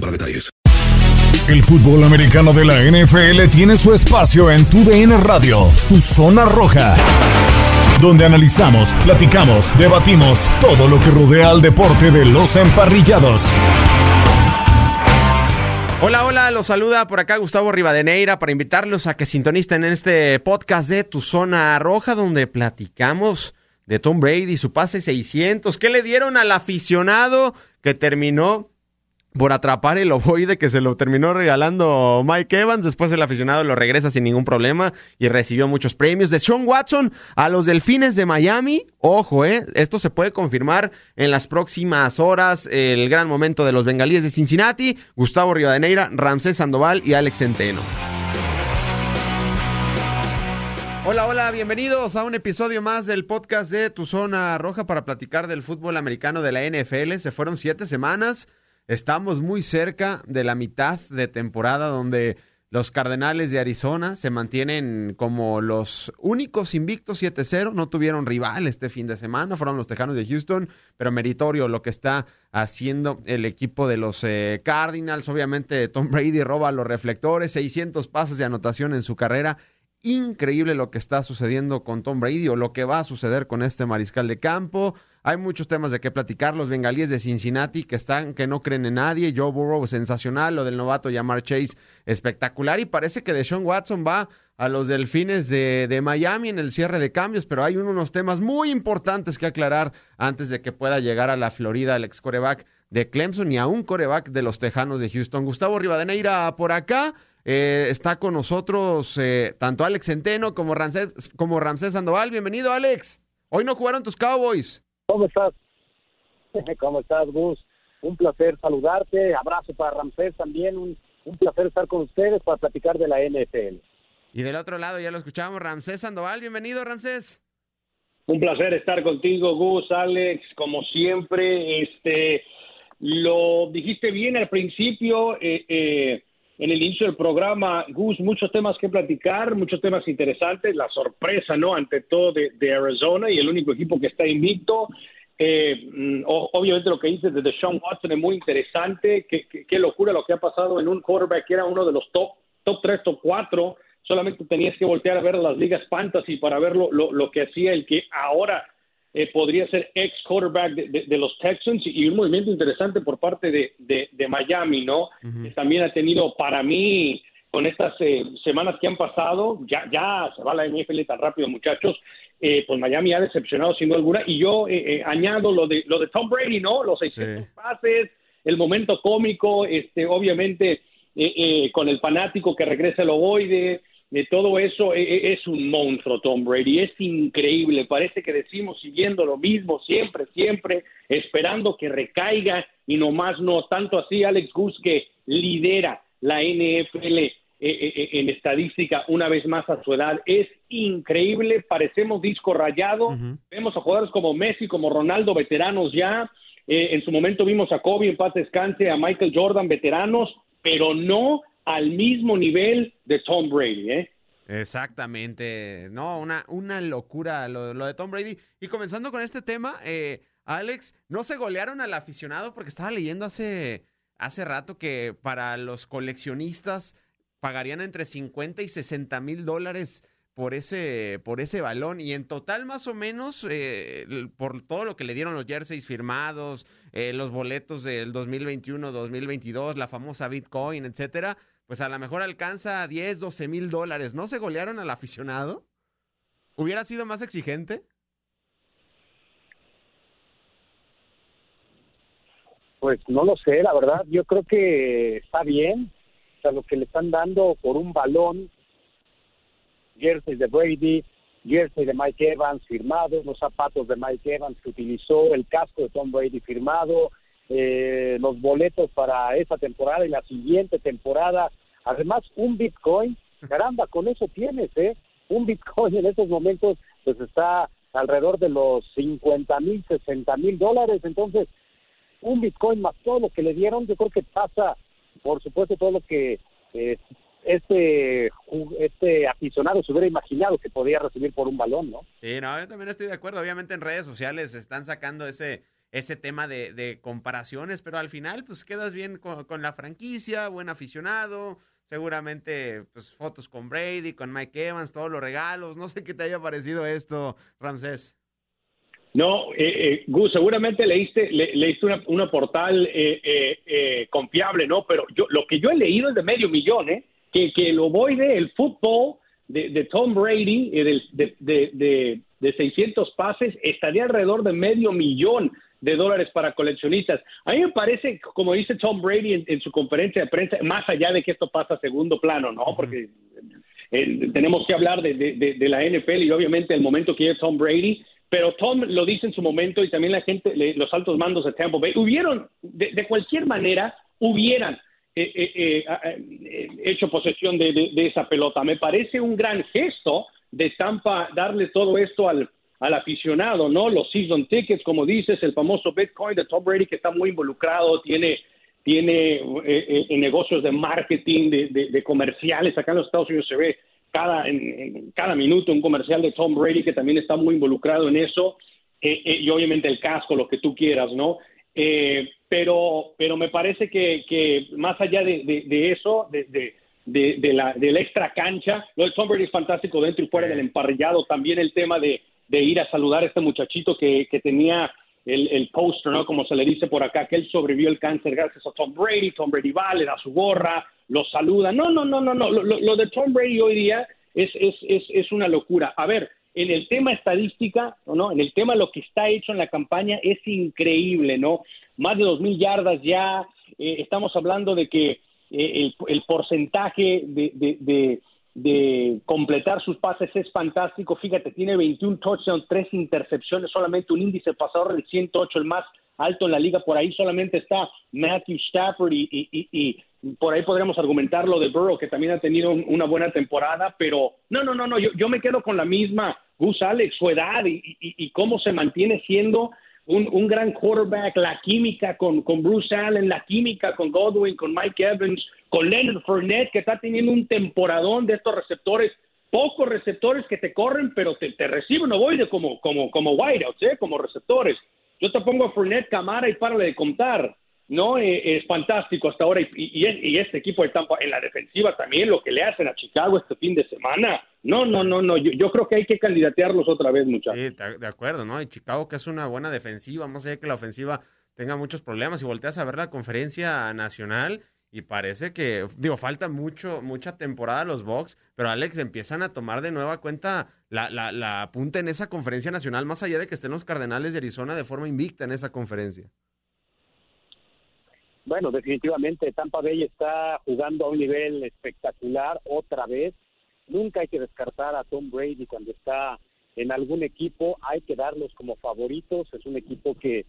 para detalles. El fútbol americano de la NFL tiene su espacio en Tu DN Radio, Tu Zona Roja, donde analizamos, platicamos, debatimos todo lo que rodea al deporte de los emparrillados. Hola, hola, los saluda por acá Gustavo Rivadeneira para invitarlos a que sintonicen en este podcast de Tu Zona Roja, donde platicamos de Tom Brady, su pase 600, qué le dieron al aficionado que terminó por atrapar el ovoide que se lo terminó regalando Mike Evans. Después el aficionado lo regresa sin ningún problema y recibió muchos premios. De Sean Watson a los Delfines de Miami. Ojo, eh, esto se puede confirmar en las próximas horas. El gran momento de los bengalíes de Cincinnati, Gustavo Rivadeneira, Ramsés Sandoval y Alex Centeno. Hola, hola, bienvenidos a un episodio más del podcast de Tu Zona Roja para platicar del fútbol americano de la NFL. Se fueron siete semanas Estamos muy cerca de la mitad de temporada donde los Cardenales de Arizona se mantienen como los únicos invictos 7-0. No tuvieron rival este fin de semana, fueron los Tejanos de Houston, pero meritorio lo que está haciendo el equipo de los eh, Cardinals. Obviamente Tom Brady roba los reflectores, 600 pases de anotación en su carrera. Increíble lo que está sucediendo con Tom Brady o lo que va a suceder con este mariscal de campo. Hay muchos temas de qué platicar. Los bengalíes de Cincinnati que están, que no creen en nadie. Joe Burrow sensacional. Lo del novato Yamar Chase espectacular. Y parece que Deshaun Watson va a los delfines de, Miami en el cierre de cambios. Pero hay unos temas muy importantes que aclarar antes de que pueda llegar a la Florida el ex coreback de Clemson y a un coreback de los Tejanos de Houston. Gustavo Rivadeneira por acá. Eh, está con nosotros eh, tanto Alex Centeno como Ramsés, como Ramsés Sandoval. Bienvenido, Alex. Hoy no jugaron tus Cowboys. ¿Cómo estás? ¿Cómo estás, Gus? Un placer saludarte. Abrazo para Ramsés también. Un, placer estar con ustedes para platicar de la NFL. Y del otro lado ya lo escuchamos, Ramsés Sandoval. Bienvenido, Ramsés. Un placer estar contigo, Gus, Alex, como siempre. Este, lo dijiste bien al principio. Eh, eh, en el inicio del programa, Gus, muchos temas que platicar, muchos temas interesantes, la sorpresa, ¿no? Ante todo de, Arizona y el único equipo que está invicto. Eh, mm, obviamente lo que dices de Deshaun Watson es muy interesante, qué, qué, locura lo que ha pasado en un quarterback que era uno de los top, top 3, top 4, solamente tenías que voltear a ver las ligas fantasy para ver lo, lo que hacía el que ahora eh, podría ser ex quarterback de, los Texans y un movimiento interesante por parte de, Miami, ¿no? También ha tenido para mí con estas eh, semanas que han pasado, ya, ya se va la NFL tan rápido, muchachos. Eh, pues Miami ha decepcionado sin duda alguna y yo añado lo de lo de Tom Brady, ¿no? Los 600 pases, el momento cómico, este, obviamente con el fanático que regresa el ovoide, de todo eso e, e, es un monstruo Tom Brady, es increíble, parece que decimos siguiendo lo mismo siempre, siempre, esperando que recaiga y nomás no, tanto así Alex Gus que lidera la NFL e, en estadística una vez más a su edad, es increíble, parecemos disco rayado, vemos a jugadores como Messi, como Ronaldo, veteranos ya, eh, en su momento vimos a Kobe en paz descanse, a Michael Jordan, veteranos, pero no al mismo nivel de Tom Brady, ¿eh? Exactamente, no, una, una locura lo, de Tom Brady. Y comenzando con este tema, eh, Alex, no se golearon al aficionado porque estaba leyendo hace, hace rato que para los coleccionistas pagarían entre 50 y 60 mil dólares por ese, por ese balón. Y en total, más o menos, eh, por todo lo que le dieron los jerseys firmados, eh, los boletos del 2021, 2022, la famosa Bitcoin, etcétera, pues a lo mejor alcanza 10, 12 mil dólares. ¿No se golearon al aficionado? ¿Hubiera sido más exigente? Pues no lo sé, la verdad. Yo creo que está bien. O sea, lo que le están dando por un balón, jersey de Brady, jersey de Mike Evans firmado, los zapatos de Mike Evans que utilizó, el casco de Tom Brady firmado, eh, los boletos para esa temporada y la siguiente temporada. Además, un Bitcoin, caramba, con eso tienes, ¿eh? Un Bitcoin en estos momentos pues está alrededor de los 50 mil, 60 mil dólares. Entonces, un Bitcoin más todo lo que le dieron, yo creo que pasa, por supuesto, todo lo que eh, este, este aficionado se hubiera imaginado que podía recibir por un balón, ¿no? Sí, no, yo también estoy de acuerdo. Obviamente en redes sociales están sacando ese, ese tema de, comparaciones, pero al final, pues quedas bien con, la franquicia, buen aficionado, seguramente, pues fotos con Brady, con Mike Evans, todos los regalos. No sé qué te haya parecido esto, Ramsés. No, eh, eh, Gus, seguramente leíste, le, leíste una, una portal eh, eh, eh, confiable, ¿no? Pero yo, lo que yo he leído es de medio millón, ¿eh? Que, que el ovoide, el fútbol de, de Tom Brady, eh, de, de, de, de 600 pases, estaría alrededor de medio millón de dólares para coleccionistas. A mí me parece, como dice Tom Brady en, en su conferencia de prensa, más allá de que esto pasa a segundo plano, ¿no? Porque eh, tenemos que hablar de, de, de, la NFL y obviamente el momento que es Tom Brady, pero Tom lo dice en su momento y también la gente, los altos mandos de Tampa Bay, hubieron, de, de cualquier manera, hubieran eh, eh, eh, hecho posesión de, de, de, esa pelota. Me parece un gran gesto de Tampa darle todo esto al, al aficionado, ¿no? Los season tickets, como dices, el famoso Bitcoin de Tom Brady que está muy involucrado, tiene tiene negocios de marketing, de, de, comerciales, acá en los Estados Unidos se ve cada, en, en, cada minuto un comercial de Tom Brady que también está muy involucrado en eso, eh, eh, y obviamente el casco, lo que tú quieras, ¿no? Eh, pero, pero me parece que, que más allá de, de, de eso, de, de, la, de la extra cancha, lo de Tom Brady es fantástico dentro y fuera del emparrillado, también el tema de, de ir a saludar a este muchachito que, que tenía el, el póster, ¿no? Como se le dice por acá, que él sobrevivió el cáncer gracias a Tom Brady, Tom Brady va, le da su gorra, lo saluda. No, no, no, no, no. Lo, lo de Tom Brady hoy día es, es, es, es, una locura. A ver, en el tema estadística, ¿no? En el tema lo que está hecho en la campaña es increíble, ¿no? Más de dos mil yardas ya. Eh, estamos hablando de que eh, el, el, porcentaje de, de, de de completar sus pases es fantástico. Fíjate, tiene 21 touchdowns, 3 intercepciones, solamente un índice pasador de 108, el más alto en la liga. Por ahí solamente está Matthew Stafford y, y, y, y por ahí podríamos argumentar lo de Burrow, que también ha tenido un, una buena temporada, pero no, no, no, no, yo, yo me quedo con la misma Gus Alex, su edad y, cómo se mantiene siendo un, un, gran quarterback, la química con, con Bruce Allen, la química con Godwin, con Mike Evans, con Leonard Fournette, que está teniendo un temporadón de estos receptores, pocos receptores que te corren, pero te, te reciben ovoide como, como, como wideouts, ¿eh? como receptores. Yo te pongo a Fournette, Camara y párale de contar. No, eh, es fantástico hasta ahora. Y, este equipo de Tampa en la defensiva también, lo que le hacen a Chicago este fin de semana. No, no, no, no. Yo, yo creo que hay que candidatearlos otra vez, muchachos. Sí, de acuerdo, ¿no? Y Chicago, que es una buena defensiva, más allá de que la ofensiva tenga muchos problemas. Y volteas a ver la conferencia nacional y parece que, digo, falta mucho, mucha temporada a los Bucks, pero Alex empiezan a tomar de nueva cuenta la, la, la punta en esa conferencia nacional, más allá de que estén los Cardenales de Arizona de forma invicta en esa conferencia. Bueno, definitivamente Tampa Bay está jugando a un nivel espectacular otra vez. Nunca hay que descartar a Tom Brady cuando está en algún equipo, hay que darlos como favoritos. Es un equipo que,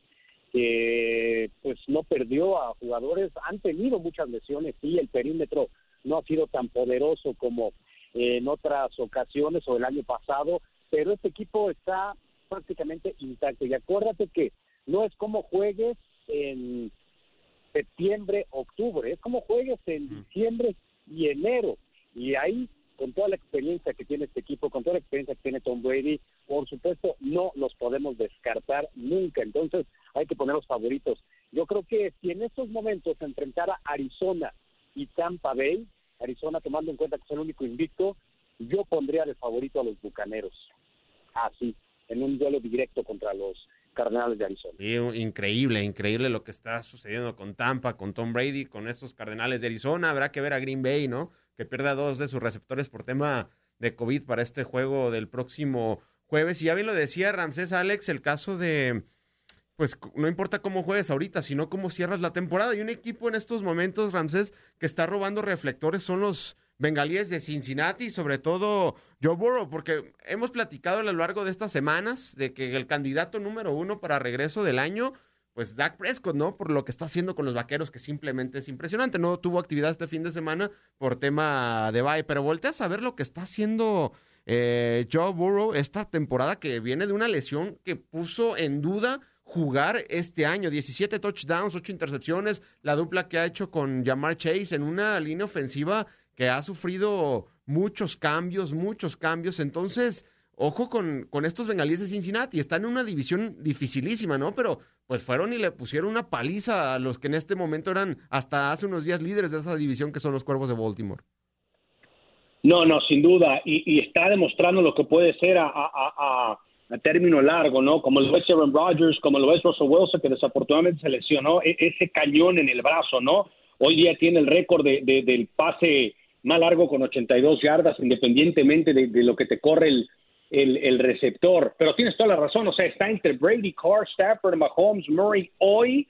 pues no perdió a jugadores, han tenido muchas lesiones, sí, el perímetro no ha sido tan poderoso como en otras ocasiones o el año pasado, pero este equipo está prácticamente intacto. Y acuérdate que no es como juegues en septiembre, octubre. Es como juegues en diciembre y enero. Y ahí, con toda la experiencia que tiene este equipo, con toda la experiencia que tiene Tom Brady, por supuesto, no los podemos descartar nunca. Entonces, hay que poner los favoritos. Yo creo que si en estos momentos se enfrentara Arizona y Tampa Bay, Arizona tomando en cuenta que es el único invicto, yo pondría de favorito a los Bucaneros. Así, en un duelo directo contra los Cardenales de Arizona. Increíble, increíble lo que está sucediendo con Tampa, con Tom Brady, con estos Cardenales de Arizona. Habrá que ver a Green Bay, ¿no? Que pierda dos de sus receptores por tema de COVID para este juego del próximo jueves. Y ya bien lo decía Ramsés Alex, el caso de, pues no importa cómo juegues ahorita, sino cómo cierras la temporada. Y un equipo en estos momentos, Ramsés, que está robando reflectores son los bengalíes de Cincinnati sobre todo Joe Burrow, porque hemos platicado a lo largo de estas semanas de que el candidato número uno para regreso del año, pues Dak Prescott, ¿no? Por lo que está haciendo con los vaqueros, que simplemente es impresionante. No tuvo actividad este fin de semana por tema de bye, pero volteas a ver lo que está haciendo eh, Joe Burrow esta temporada que viene de una lesión que puso en duda jugar este año. 17 touchdowns, 8 intercepciones, la dupla que ha hecho con Jamar Chase en una línea ofensiva que ha sufrido muchos cambios, muchos cambios. Entonces, ojo con, con estos bengalíes de Cincinnati. Están en una división dificilísima, ¿no? Pero pues fueron y le pusieron una paliza a los que en este momento eran hasta hace unos días líderes de esa división que son los Cuervos de Baltimore. No, no, sin duda. Y, está demostrando lo que puede ser a, a, a, término largo, ¿no? Como lo es Aaron Rodgers, como lo es Russell Wilson, que desafortunadamente se lesionó e, ese cañón en el brazo, ¿no? Hoy día tiene el récord de, del pase más largo con 82 yardas, independientemente de, de lo que te corre el, el, receptor. Pero tienes toda la razón, o sea, está entre Brady, Carr, Stafford, Mahomes, Murray hoy.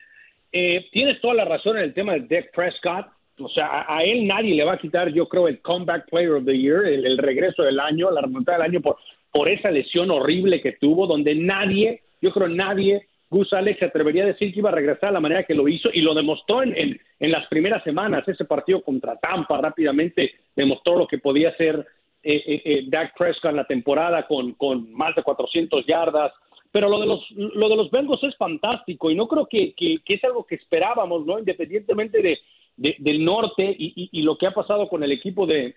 Eh, tienes toda la razón en el tema de Dak Prescott. O sea, a, él nadie le va a quitar, yo creo, el Comeback Player of the Year, el, regreso del año, la remontada del año por, por esa lesión horrible que tuvo, donde nadie, yo creo nadie, Gus Alex se atrevería a decir que iba a regresar a la manera que lo hizo y lo demostró en, en, las primeras semanas. Ese partido contra Tampa rápidamente demostró lo que podía ser eh, eh, eh, Dak Prescott en la temporada con, con más de 400 yardas. Pero lo de los lo de los Bengals es fantástico y no creo que, que, es algo que esperábamos, ¿no? Independientemente de, del norte y, y, lo que ha pasado con el equipo de,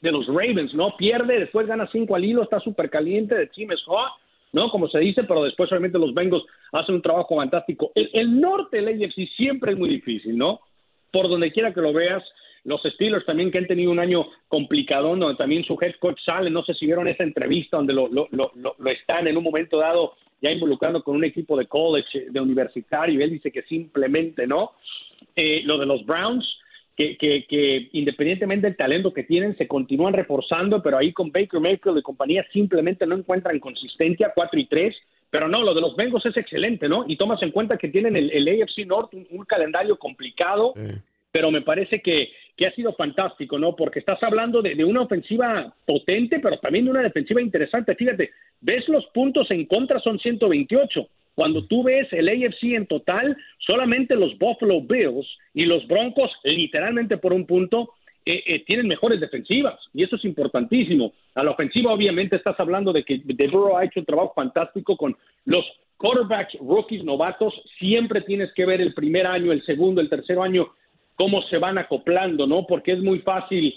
de los Ravens, ¿no? Pierde, después gana cinco al hilo, está súper caliente, de team es hot, ¿no? Como se dice, pero después obviamente los Bengals hacen un trabajo fantástico. El, el norte del AFC siempre es muy difícil, ¿no? Por donde quiera que lo veas, los Steelers también que han tenido un año complicado, donde también su head coach sale, no sé si vieron esa entrevista donde lo, lo, lo, lo están en un momento dado ya involucrando con un equipo de college, de universitario, y él dice que simplemente no. Eh, lo de los Browns, que, que, que, independientemente del talento que tienen, se continúan reforzando, pero ahí con Baker Mayfield y compañía simplemente no encuentran consistencia, 4 y 3. Pero no, lo de los Bengals es excelente, ¿no? Y tomas en cuenta que tienen el, el AFC North, un, calendario complicado, pero me parece que, que ha sido fantástico, ¿no? Porque estás hablando de, una ofensiva potente, pero también de una defensiva interesante. Fíjate, ves los puntos en contra son 128. Cuando tú ves el AFC en total, solamente los Buffalo Bills y los Broncos, literalmente por un punto, eh, eh, tienen mejores defensivas y eso es importantísimo. A la ofensiva, obviamente, estás hablando de que De Burrow ha hecho un trabajo fantástico con los quarterbacks, rookies, novatos. Siempre tienes que ver el primer año, el segundo, el tercer año cómo se van acoplando, ¿no? Porque es muy fácil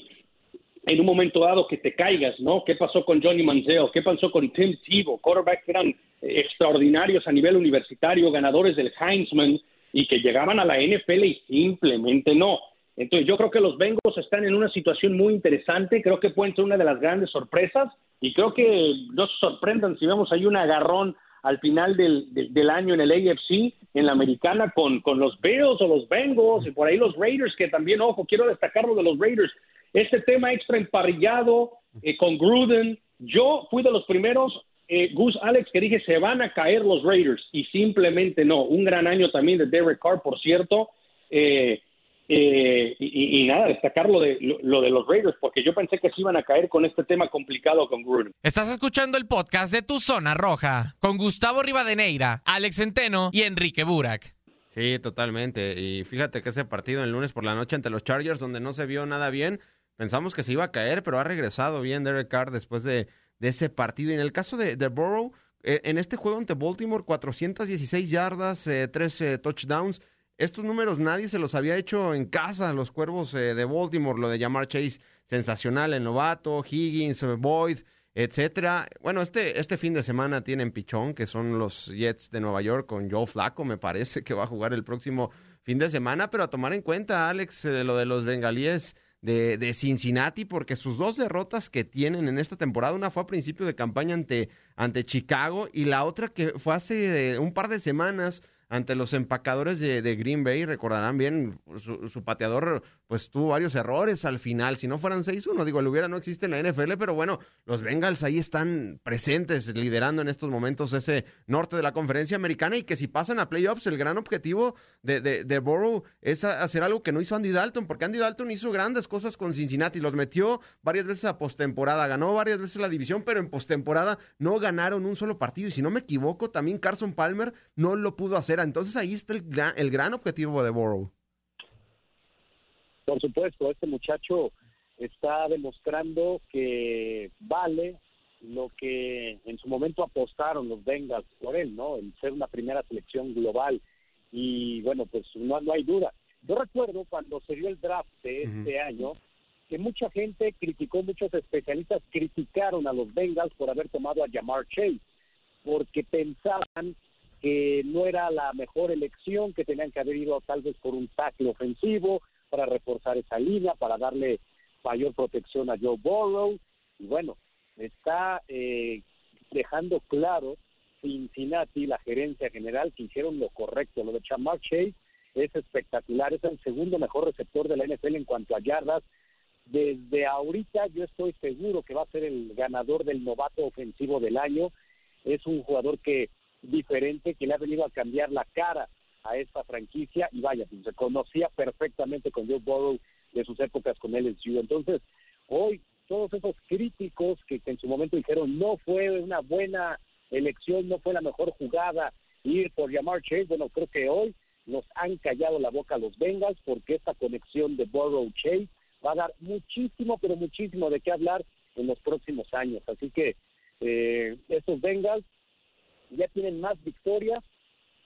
en un momento dado que te caigas, ¿no? ¿Qué pasó con Johnny Manziel? ¿Qué pasó con Tim Tebow? Quarterbacks que eran extraordinarios a nivel universitario, ganadores del Heisman y que llegaban a la NFL y simplemente no. Entonces yo creo que los Bengals están en una situación muy interesante, creo que pueden ser una de las grandes sorpresas y creo que no se sorprendan si vemos ahí un agarrón al final del, del, año en el AFC, en la americana, con, con los Bills o los Bengals y por ahí los Raiders, que también, ojo, quiero destacar lo de los Raiders. Este tema extra emparrillado eh, con Gruden, yo fui de los primeros, eh, Gus Alex, que dije se van a caer los Raiders y simplemente no. Un gran año también de Derek Carr, por cierto. Eh, eh, y, nada, destacar lo de, lo, de los Raiders, porque yo pensé que se iban a caer con este tema complicado con Gruden. Estás escuchando el podcast de Tu Zona Roja, con Gustavo Rivadeneira, Alex Centeno y Enrique Burak. Sí, totalmente. Y fíjate que ese partido el lunes por la noche ante los Chargers, donde no se vio nada bien, pensamos que se iba a caer, pero ha regresado bien Derek Carr después de, ese partido. Y en el caso de, de Burrow, eh, en este juego ante Baltimore, 416 yardas, eh, 13 touchdowns estos números nadie se los había hecho en casa, los cuervos eh, de Baltimore, lo de llamar Chase sensacional, el novato, Higgins, eh, Boyd, etcétera. Bueno, este, este fin de semana tienen pichón, que son los Jets de Nueva York con Joe Flaco, me parece que va a jugar el próximo fin de semana, pero a tomar en cuenta, Alex, eh, lo de los bengalíes de, de, Cincinnati, porque sus dos derrotas que tienen en esta temporada, una fue a principio de campaña ante, ante Chicago y la otra que fue hace un par de semanas ante los empacadores de, Green Bay, recordarán bien, su, pateador pues tuvo varios errores al final. Si no fueran 6-1, digo, el hubiera no existe en la NFL, pero bueno, los Bengals ahí están presentes, liderando en estos momentos ese norte de la conferencia americana y que si pasan a playoffs, el gran objetivo de, de, de Borough es hacer algo que no hizo Andy Dalton, porque Andy Dalton hizo grandes cosas con Cincinnati, los metió varias veces a postemporada, ganó varias veces la división, pero en postemporada no ganaron un solo partido. Y si no me equivoco, también Carson Palmer no lo pudo hacer Entonces ahí está el gran, el gran objetivo de Burrow. Por supuesto, este muchacho está demostrando que vale lo que en su momento apostaron los Bengals por él, ¿no? El ser una primera selección global. Y bueno, pues no, no hay duda. Yo recuerdo cuando se dio el draft de este año, que mucha gente criticó, muchos especialistas criticaron a los Bengals por haber tomado a Jamar Chase, porque pensaban que no era la mejor elección, que tenían que haber ido tal vez por un tackle ofensivo para reforzar esa línea, para darle mayor protección a Joe Burrow. Y bueno, está eh, dejando claro Cincinnati, la gerencia general, que hicieron lo correcto. Lo de Jamar Chase es espectacular, es el segundo mejor receptor de la NFL en cuanto a yardas. Desde ahorita yo estoy seguro que va a ser el ganador del novato ofensivo del año. Es un jugador que diferente, que le ha venido a cambiar la cara a esta franquicia y vaya, pues, se conocía perfectamente con Joe Burrow de sus épocas con LSU. Entonces, hoy todos esos críticos que, en su momento dijeron no fue una buena elección, no fue la mejor jugada ir por llamar Chase, bueno, creo que hoy nos han callado la boca los Bengals porque esta conexión de Burrow Chase va a dar muchísimo, pero muchísimo de qué hablar en los próximos años. Así que eh, estos Bengals ya tienen más victorias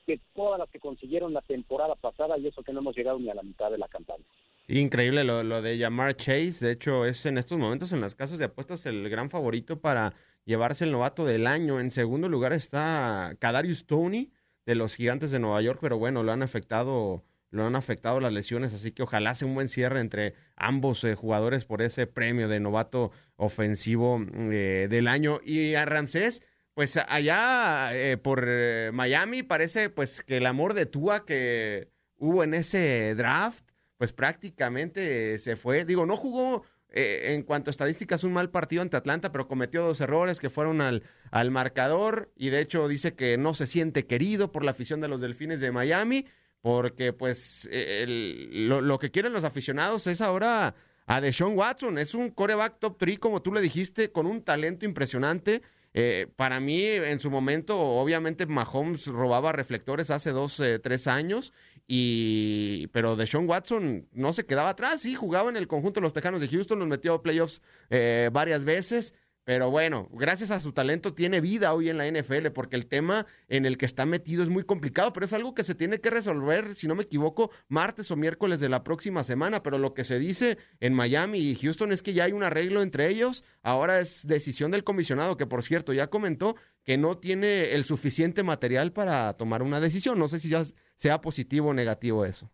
que todas las que consiguieron la temporada pasada y eso que no hemos llegado ni a la mitad de la campaña. Sí, increíble lo, lo de llamar Chase. De hecho, es en estos momentos en las casas de apuestas el gran favorito para llevarse el novato del año. En segundo lugar está Kadarius Tony de los Gigantes de Nueva York, pero bueno, lo han afectado, lo han afectado las lesiones, así que ojalá sea un buen cierre entre ambos eh, jugadores por ese premio de novato ofensivo eh, del año. Y a Ramsés, pues allá eh, por Miami parece pues que el amor de Tua que hubo en ese draft, pues prácticamente se fue. Digo, no jugó eh, en cuanto a estadísticas, un mal partido ante Atlanta, pero cometió dos errores que fueron al, al marcador y de hecho dice que no se siente querido por la afición de los Delfines de Miami, porque pues lo, lo, que quieren los aficionados es ahora a Deshaun Watson, es un coreback top 3, como tú le dijiste, con un talento impresionante eh, para mí, en su momento, obviamente Mahomes robaba reflectores hace dos, eh, tres años, y, pero Deshaun Watson no se quedaba atrás, sí, jugaba en el conjunto de los Tejanos de Houston, nos metió a playoffs eh, varias veces, pero bueno, gracias a su talento tiene vida hoy en la NFL, porque el tema en el que está metido es muy complicado, pero es algo que se tiene que resolver, si no me equivoco, martes o miércoles de la próxima semana. Pero lo que se dice en Miami y Houston es que ya hay un arreglo entre ellos. Ahora es decisión del comisionado, que por cierto ya comentó que no tiene el suficiente material para tomar una decisión. No sé si ya sea positivo o negativo eso.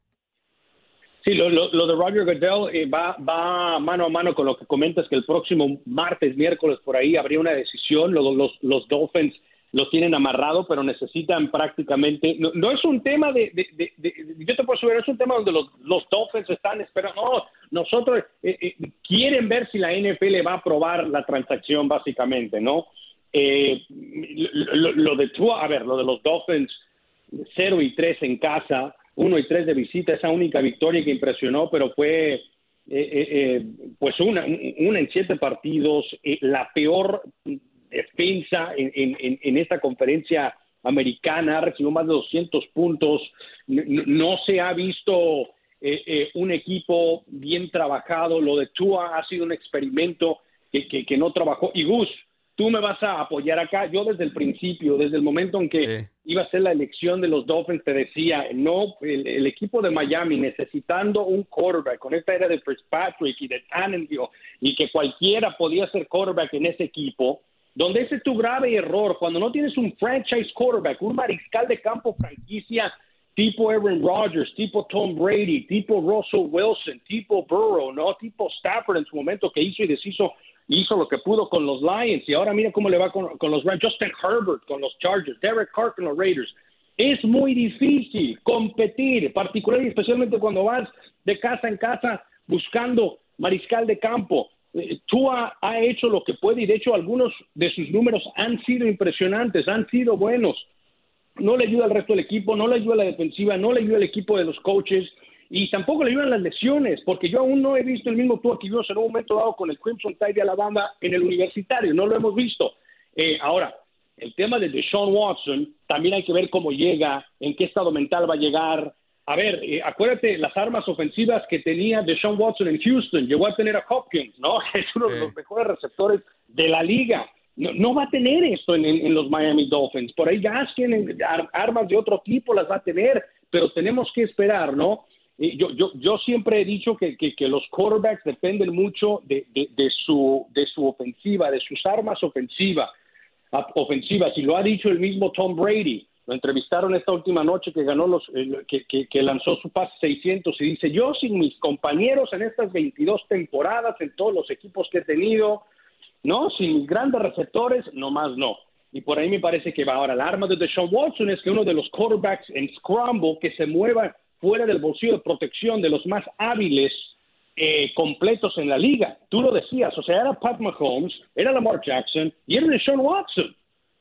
Sí, lo, lo, de Roger Goodell eh, va, va mano a mano con lo que comentas, que el próximo martes, miércoles, por ahí habría una decisión. Los, los, los Dolphins lo tienen amarrado, pero necesitan prácticamente. No, es un tema de, Yo te puedo subir, es un tema donde los, Dolphins están esperando. No, nosotros eh, eh, quieren ver si la NFL va a aprobar la transacción, básicamente, ¿no? lo, lo, de a ver, lo de los Dolphins, 0 y 3 en casa 1 y 3 de visita, esa única victoria que impresionó, pero fue eh, eh, eh, pues una, una en siete partidos, la peor defensa en, en, en, esta conferencia americana, recibió más de 200 puntos, no, se ha visto un equipo bien trabajado, lo de Tua ha sido un experimento que, que no trabajó, y Gus, tú me vas a apoyar acá. Yo desde el principio, desde el momento en que iba a ser la elección de los Dolphins, te decía, no, el, equipo de Miami necesitando un quarterback con esta era de Fitzpatrick y de Tannenhill y que cualquiera podía ser quarterback en ese equipo, donde ese es tu grave error, cuando no tienes un franchise quarterback, un mariscal de campo franquicia tipo Aaron Rodgers, tipo Tom Brady, tipo Russell Wilson, tipo Burrow, ¿no? Tipo Stafford en su momento que hizo y deshizo hizo lo que pudo con los Lions y ahora mira cómo le va con, los Rams, Justin Herbert con los Chargers, Derek Carr con los Raiders. Es muy difícil competir, particularmente y especialmente cuando vas de casa en casa buscando mariscal de campo. Eh, Tua ha hecho lo que puede y de hecho algunos de sus números han sido impresionantes, han sido buenos. No le ayuda al resto del equipo, no le ayuda a la defensiva, no le ayuda al equipo de los coaches y tampoco le ayudan las lesiones, porque yo aún no he visto el mismo tour que vimos en un momento dado con el Crimson Tide de Alabama en el universitario, no lo hemos visto. Eh, ahora, el tema de Deshaun Watson, también hay que ver cómo llega, en qué estado mental va a llegar. A ver, eh, acuérdate las armas ofensivas que tenía Deshaun Watson en Houston. Llegó a tener a Hopkins, ¿no? Es uno de los mejores receptores de la liga. No, va a tener esto en, los Miami Dolphins. Por ahí Gaskin, armas de otro tipo las va a tener, pero tenemos que esperar, ¿no? Yo, yo, yo siempre he dicho que, que, los quarterbacks dependen mucho de, de, su, de su ofensiva, de sus armas ofensivas ofensivas, y lo ha dicho el mismo Tom Brady. Lo entrevistaron esta última noche que ganó los, eh, que, que, lanzó su pase 600 y dice, yo sin mis compañeros en estas 22 temporadas, en todos los equipos que he tenido, no, sin mis grandes receptores, nomás no. Y por ahí me parece que va ahora. El arma de Deshaun Watson es que uno de los quarterbacks en scramble que se mueva fuera del bolsillo de protección de los más hábiles eh, completos en la liga. Tú lo decías, o sea, era Pat Mahomes, era Lamar Jackson y era Deshaun Watson,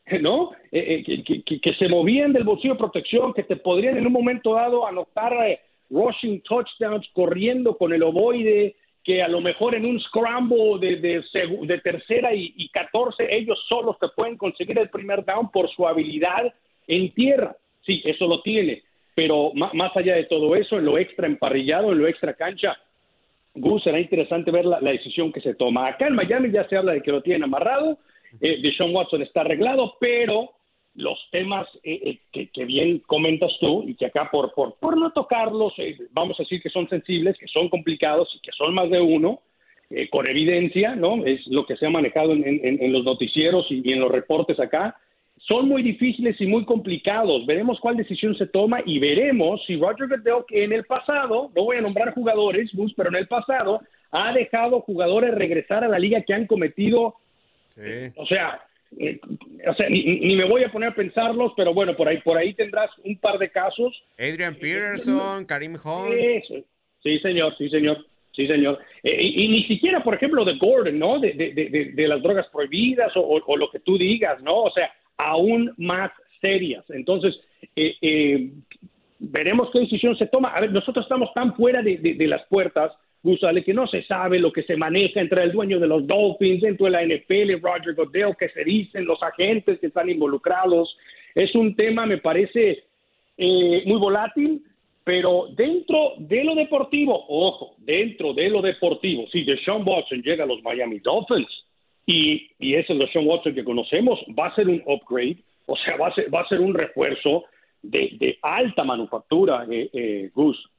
¿no? Eh, eh, que, se movían del bolsillo de protección, que te podrían en un momento dado anotar rushing touchdowns corriendo con el ovoide, que a lo mejor en un scramble de, de, tercera y, y 14 ellos solos te pueden conseguir el primer down por su habilidad en tierra. Sí, eso lo tiene pero más allá de todo eso, en lo extra emparrillado, en lo extra cancha, Gus, será interesante ver la, decisión que se toma. Acá en Miami ya se habla de que lo tienen amarrado, eh, de Sean Watson está arreglado, pero los temas eh, eh, que, bien comentas tú y que acá por, por, por no tocarlos, vamos a decir que son sensibles, que son complicados y que son más de uno, con evidencia, ¿no? Es lo que se ha manejado en, los noticieros y, en los reportes acá son muy difíciles y muy complicados. Veremos cuál decisión se toma y veremos si Roger Goodell, que en el pasado, no voy a nombrar jugadores, pero en el pasado ha dejado jugadores regresar a la liga que han cometido, o sea, eh, o sea ni, me voy a poner a pensarlos, pero bueno, por ahí por ahí tendrás un par de casos. Adrian Peterson, Karim Hunt. Sí, señor, sí, señor. Sí, señor. Eh, y, ni siquiera, por ejemplo, de Gordon, ¿no? De, de, de, las drogas prohibidas o, o, lo que tú digas, ¿no? O sea, aún más serias. Entonces, eh, eh, veremos qué decisión se toma. A ver, nosotros estamos tan fuera de, las puertas, Gusale, que no se sabe lo que se maneja entre el dueño de los Dolphins, dentro de la NFL, Roger Goodell, que se dicen, los agentes que están involucrados. Es un tema, me parece, eh, muy volátil, pero dentro de lo deportivo, ojo, dentro de lo deportivo, si Deshaun Watson llega a los Miami Dolphins, y, y es Sean Watson que conocemos, va a ser un upgrade, o sea, va a ser, va a ser un refuerzo de, de alta manufactura, eh, eh.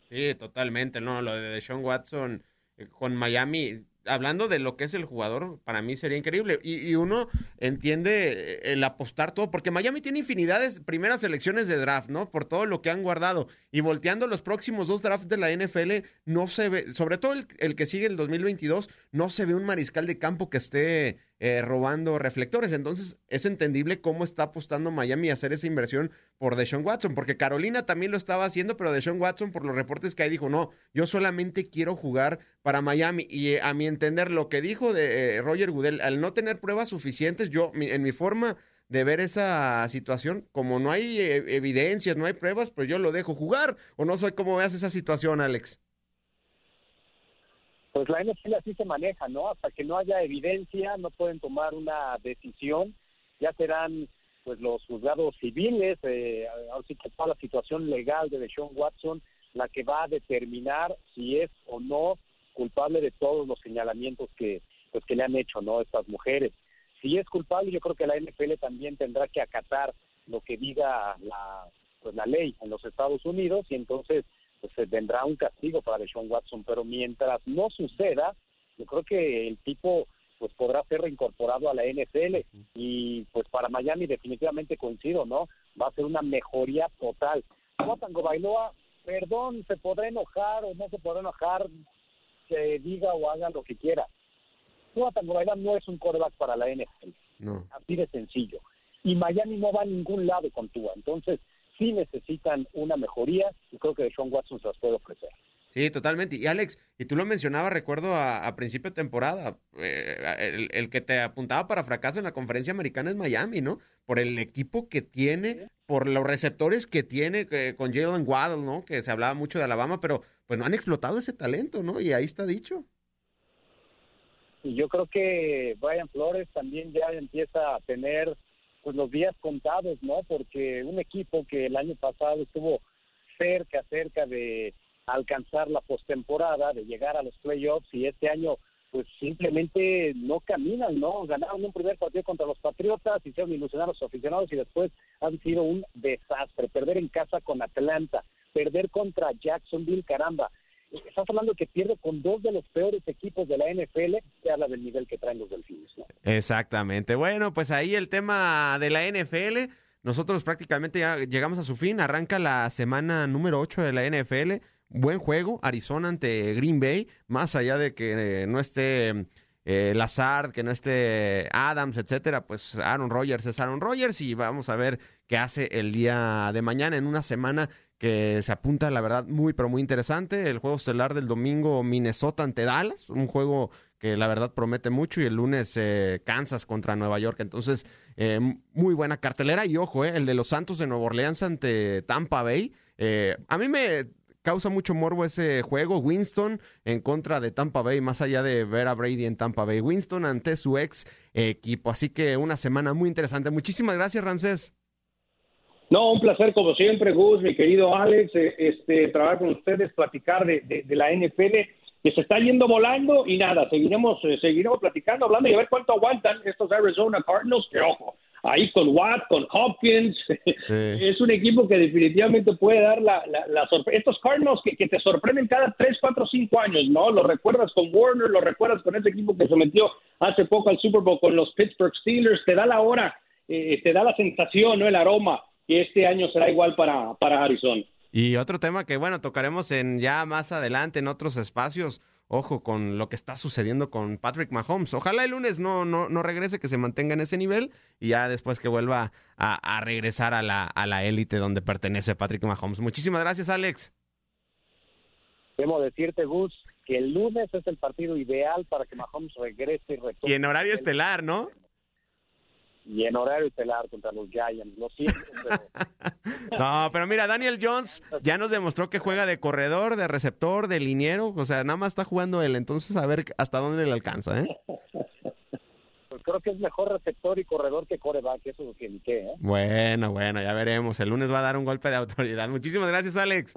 Sí, totalmente, no, lo de Sean Watson eh, con Miami hablando de lo que es el jugador, para mí sería increíble. Y, uno entiende el apostar todo, porque Miami tiene infinidades primeras selecciones de draft, ¿no? Por todo lo que han guardado. Y volteando los próximos dos drafts de la NFL, no se ve, sobre todo el que sigue el 2022, no se ve un mariscal de campo que esté eh, robando reflectores. Entonces es entendible cómo está apostando Miami a hacer esa inversión por Deshaun Watson, porque Carolina también lo estaba haciendo, pero Deshaun Watson, por los reportes que hay, dijo, no, yo solamente quiero jugar para Miami. Y eh, a mi entender, lo que dijo de eh, Roger Goodell, al no tener pruebas suficientes, yo, en mi forma de ver esa situación, como no hay evidencias, no hay pruebas, pues yo lo dejo jugar. O no sé cómo veas esa situación, Alex pues la NFL así se maneja, ¿no? Hasta que no haya evidencia, no pueden tomar una decisión, ya serán pues los juzgados civiles, eh, así que toda la situación legal de Deshaun Watson, la que va a determinar si es o no culpable de todos los señalamientos que pues que le han hecho, ¿no? Estas mujeres. Si es culpable, yo creo que la NFL también tendrá que acatar lo que diga la pues la ley en los Estados Unidos y entonces pues vendrá un castigo para Deshaun Watson, pero mientras no suceda, yo creo que el tipo pues podrá ser reincorporado a la NFL y pues para Miami definitivamente coincido, ¿no? Va a ser una mejoría total. Tango Bailoa, perdón, se podrá enojar o no se podrá enojar, que diga o haga lo que quiera. Tango Bailoa no es un coreback para la NFL. No. Así de sencillo. Y Miami no va a ningún lado con Tua. Entonces, sí necesitan una mejoría y creo que Sean Watson se las puede ofrecer. Sí, totalmente. Y Alex, y tú lo mencionabas, recuerdo a, principio de temporada, eh, el, que te apuntaba para fracaso en la conferencia americana es Miami, ¿no? Por el equipo que tiene, por los receptores que tiene con Jalen Waddle, ¿no? Que se hablaba mucho de Alabama, pero pues no han explotado ese talento, ¿no? Y ahí está dicho. Y yo creo que Brian Flores también ya empieza a tener pues los días contados, ¿no? Porque un equipo que el año pasado estuvo cerca, cerca de alcanzar la postemporada, de llegar a los playoffs y este año pues simplemente no caminan, ¿no? Ganaron un primer partido contra los Patriotas, hicieron ilusionar a los aficionados y después han sido un desastre. Perder en casa con Atlanta, perder contra Jacksonville, caramba. Estás hablando que pierde con dos de los peores equipos de la NFL, se habla del nivel que traen los delfines. Exactamente. Bueno, pues ahí el tema de la NFL. Nosotros prácticamente ya llegamos a su fin. Arranca la semana número 8 de la NFL buen juego. Arizona ante Green Bay, más allá de que eh, no esté eh, Lazard, que no esté Adams, etcétera, pues Aaron Rodgers es Aaron Rodgers y vamos a ver qué hace el día de mañana en una semana que se apunta, la verdad, muy, pero muy interesante. El juego estelar del domingo, Minnesota ante Dallas, un juego que la verdad promete mucho, y el lunes eh, Kansas contra Nueva York. Entonces, muy buena cartelera. Y ojo, el de los Santos de Nueva Orleans ante Tampa Bay. a mí me causa mucho morbo ese juego. Winston en contra de Tampa Bay, más allá de ver a Brady en Tampa Bay. Winston ante su ex equipo. Así que una semana muy interesante. Muchísimas gracias, Ramsés. No, un placer como siempre, Gus, mi querido Alex, eh, este, trabajar con ustedes, platicar de, de, la NFL que se está yendo volando y nada, seguiremos, eh, seguiremos platicando, hablando y a ver cuánto aguantan estos Arizona Cardinals, que ojo, ahí con Watt, con Hopkins. es un equipo que definitivamente puede dar la, la, sorpresa. Estos Cardinals que, te sorprenden cada 3, 4, 5 años, ¿no? Lo recuerdas con Warner, lo recuerdas con ese equipo que se metió hace poco al Super Bowl con los Pittsburgh Steelers. Te da la hora, eh, te da la sensación, ¿no? El aroma que este año será igual para, para Arizona. Y otro tema que, bueno, tocaremos en ya más adelante en otros espacios ojo con lo que está sucediendo con Patrick Mahomes. Ojalá el lunes no, no, no regrese, que se mantenga en ese nivel y ya después que vuelva a, regresar a la, a la élite donde pertenece Patrick Mahomes. Muchísimas gracias, Alex. Debo decirte, Gus, que el lunes es el partido ideal para que Mahomes regrese y retorne. Y en horario estelar, ¿no? Y en horario estelar contra los Giants. Lo siento, no, pero mira, Daniel Jones ya nos demostró que juega de corredor, de receptor, de liniero. O sea, nada más está jugando él. Entonces, a ver hasta dónde le alcanza, ¿eh? Pues creo que es mejor receptor y corredor que coreback. Eso es lo que indiqué, ¿eh? Bueno, bueno, ya veremos. El lunes va a dar un golpe de autoridad. Muchísimas gracias, Alex.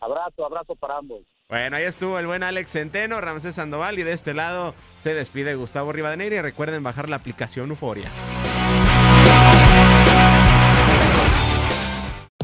abrazo, abrazo para ambos. Bueno, ahí estuvo el buen Alex Centeno, Ramsés Sandoval y de este lado se despide Gustavo Rivadeneira y recuerden bajar la aplicación Euforia.